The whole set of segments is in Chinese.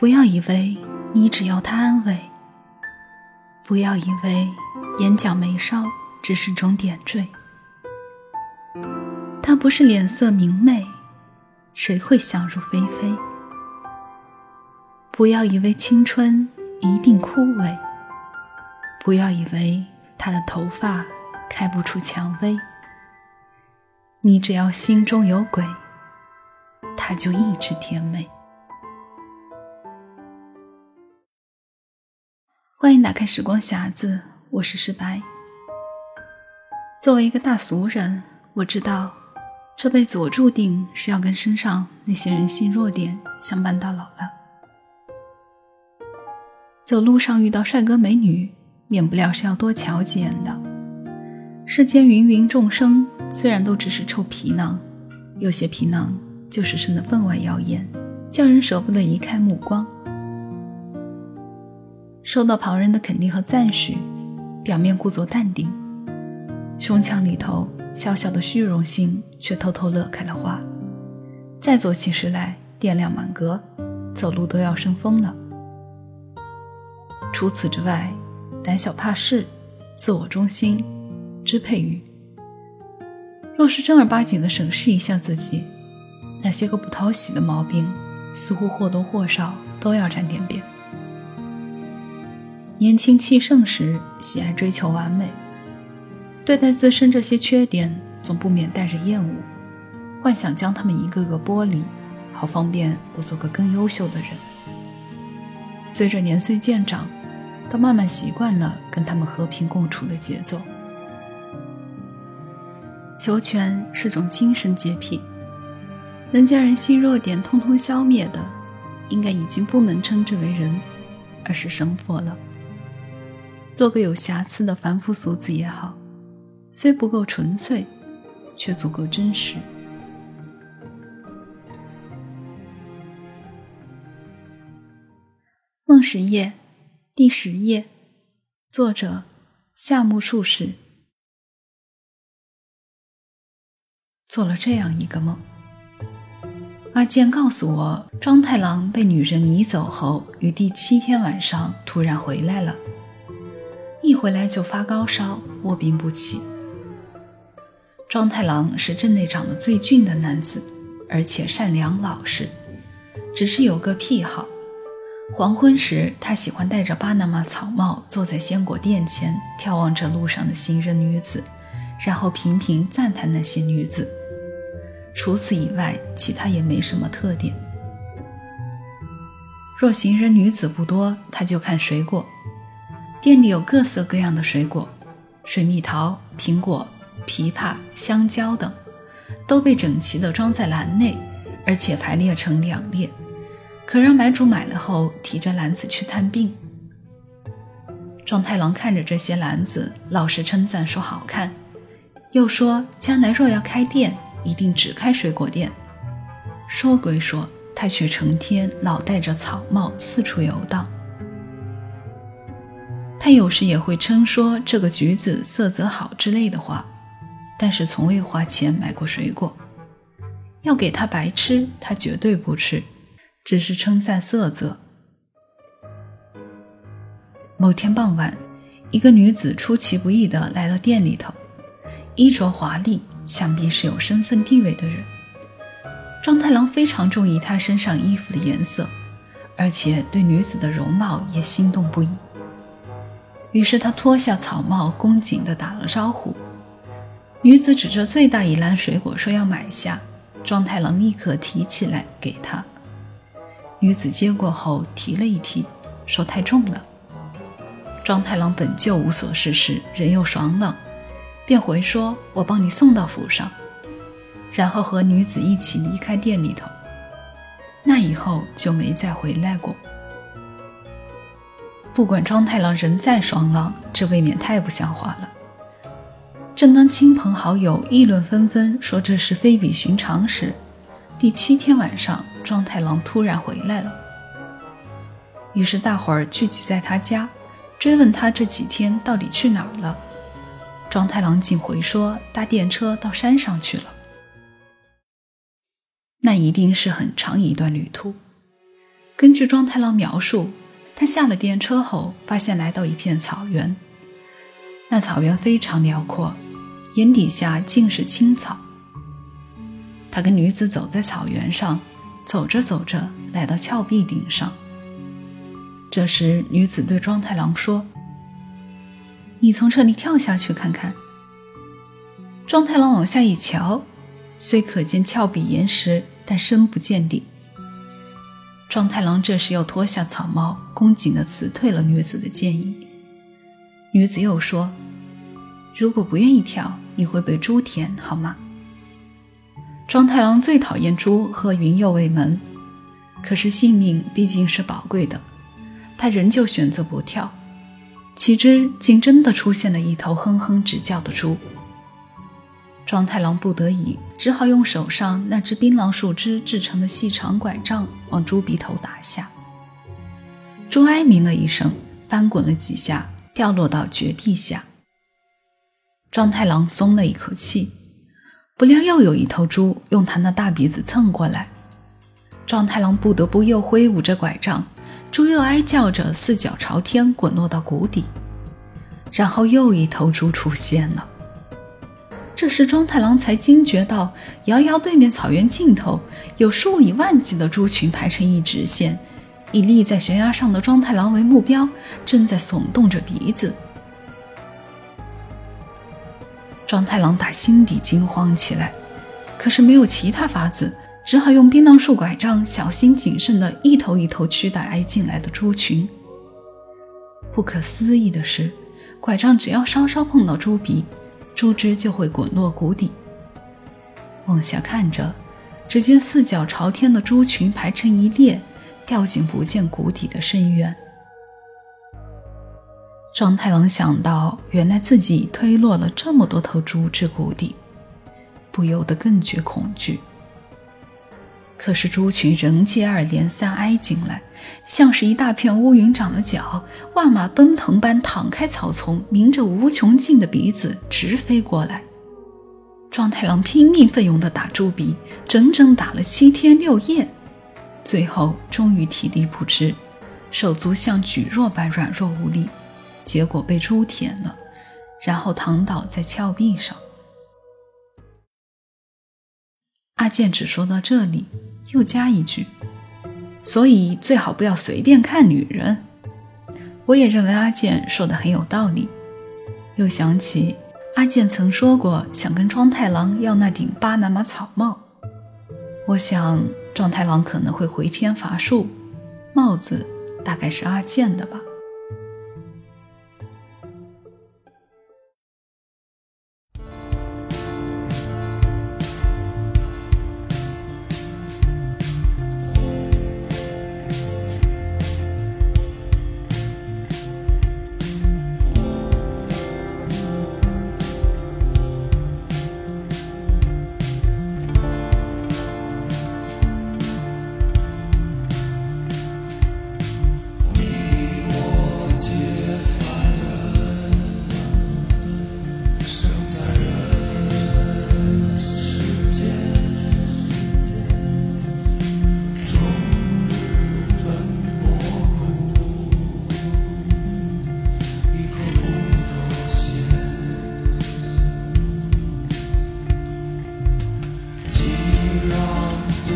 不要以为你只要他安慰，不要以为眼角眉梢只是种点缀。他不是脸色明媚，谁会想入非非？不要以为青春一定枯萎，不要以为他的头发开不出蔷薇。你只要心中有鬼，他就一直甜美。欢迎打开时光匣子，我是诗白。作为一个大俗人，我知道这辈子我注定是要跟身上那些人性弱点相伴到老了。走路上遇到帅哥美女，免不了是要多瞧几眼的。世间芸芸众生，虽然都只是臭皮囊，有些皮囊就是生得分外耀眼，叫人舍不得移开目光。受到旁人的肯定和赞许，表面故作淡定，胸腔里头小小的虚荣心却偷偷乐开了花。再做起事来电量满格，走路都要生风了。除此之外，胆小怕事、自我中心、支配欲。若是正儿八经的审视一下自己，那些个不讨喜的毛病，似乎或多或少都要沾点边。年轻气盛时，喜爱追求完美，对待自身这些缺点，总不免带着厌恶，幻想将他们一个个剥离，好方便我做个更优秀的人。随着年岁渐长，都慢慢习惯了跟他们和平共处的节奏。求全是种精神洁癖，能将人性弱点通通消灭的，应该已经不能称之为人，而是神佛了。做个有瑕疵的凡夫俗子也好，虽不够纯粹，却足够真实。梦十夜，第十页，作者夏目漱石。做了这样一个梦，阿健告诉我，庄太郎被女人迷走后，于第七天晚上突然回来了。一回来就发高烧，卧病不起。庄太郎是镇内长得最俊的男子，而且善良老实，只是有个癖好：黄昏时他喜欢戴着巴拿马草帽，坐在鲜果店前，眺望着路上的行人女子，然后频频赞叹那些女子。除此以外，其他也没什么特点。若行人女子不多，他就看水果。店里有各色各样的水果，水蜜桃、苹果、枇杷、香蕉等，都被整齐地装在篮内，而且排列成两列，可让买主买了后提着篮子去探病。庄太郎看着这些篮子，老是称赞说好看，又说将来若要开店，一定只开水果店。说归说，他却成天老戴着草帽四处游荡。他有时也会称说这个橘子色泽好之类的话，但是从未花钱买过水果。要给他白吃，他绝对不吃，只是称赞色泽。某天傍晚，一个女子出其不意地来到店里头，衣着华丽，想必是有身份地位的人。庄太郎非常中意她身上衣服的颜色，而且对女子的容貌也心动不已。于是他脱下草帽，恭敬地打了招呼。女子指着最大一篮水果说要买下，庄太郎立刻提起来给她。女子接过后提了一提，说太重了。庄太郎本就无所事事，人又爽朗，便回说：“我帮你送到府上。”然后和女子一起离开店里头。那以后就没再回来过。不管庄太郎人再爽朗，这未免太不像话了。正当亲朋好友议论纷纷，说这是非比寻常时，第七天晚上，庄太郎突然回来了。于是大伙儿聚集在他家，追问他这几天到底去哪儿了。庄太郎竟回说搭电车到山上去了。那一定是很长一段旅途。根据庄太郎描述，他下了电车后，发现来到一片草原。那草原非常辽阔，眼底下尽是青草。他跟女子走在草原上，走着走着，来到峭壁顶上。这时，女子对庄太郎说：“你从这里跳下去看看。”庄太郎往下一瞧，虽可见峭壁岩石，但深不见底。庄太郎这时又脱下草帽，恭敬地辞退了女子的建议。女子又说：“如果不愿意跳，你会被猪舔，好吗？”庄太郎最讨厌猪和云右卫门，可是性命毕竟是宝贵的，他仍旧选择不跳。岂知竟真的出现了一头哼哼直叫的猪。庄太郎不得已，只好用手上那只槟榔树枝制成的细长拐杖往猪鼻头打下。猪哀鸣了一声，翻滚了几下，掉落到绝壁下。庄太郎松了一口气，不料又有一头猪用他那大鼻子蹭过来，庄太郎不得不又挥舞着拐杖，猪又哀叫着四脚朝天滚落到谷底，然后又一头猪出现了。这时，庄太郎才惊觉到，遥遥对面草原尽头，有数以万计的猪群排成一直线，以立在悬崖上的庄太郎为目标，正在耸动着鼻子。庄太郎打心底惊慌起来，可是没有其他法子，只好用槟榔树拐杖，小心谨慎地一头一头驱赶挨进来的猪群。不可思议的是，拐杖只要稍稍碰到猪鼻，树枝就会滚落谷底。往下看着，只见四脚朝天的猪群排成一列，掉进不见谷底的深渊。庄太郎想到，原来自己推落了这么多头猪至谷底，不由得更觉恐惧。可是猪群仍接二连三挨进来，像是一大片乌云长了脚，万马奔腾般淌开草丛，抿着无穷尽的鼻子直飞过来。庄太郎拼命奋勇地打猪鼻，整整打了七天六夜，最后终于体力不支，手足像举弱般软弱无力，结果被猪舔了，然后躺倒在峭壁上。阿健只说到这里。又加一句，所以最好不要随便看女人。我也认为阿健说的很有道理。又想起阿健曾说过想跟庄太郎要那顶巴拿马草帽，我想庄太郎可能会回天乏术，帽子大概是阿健的吧。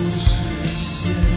不实现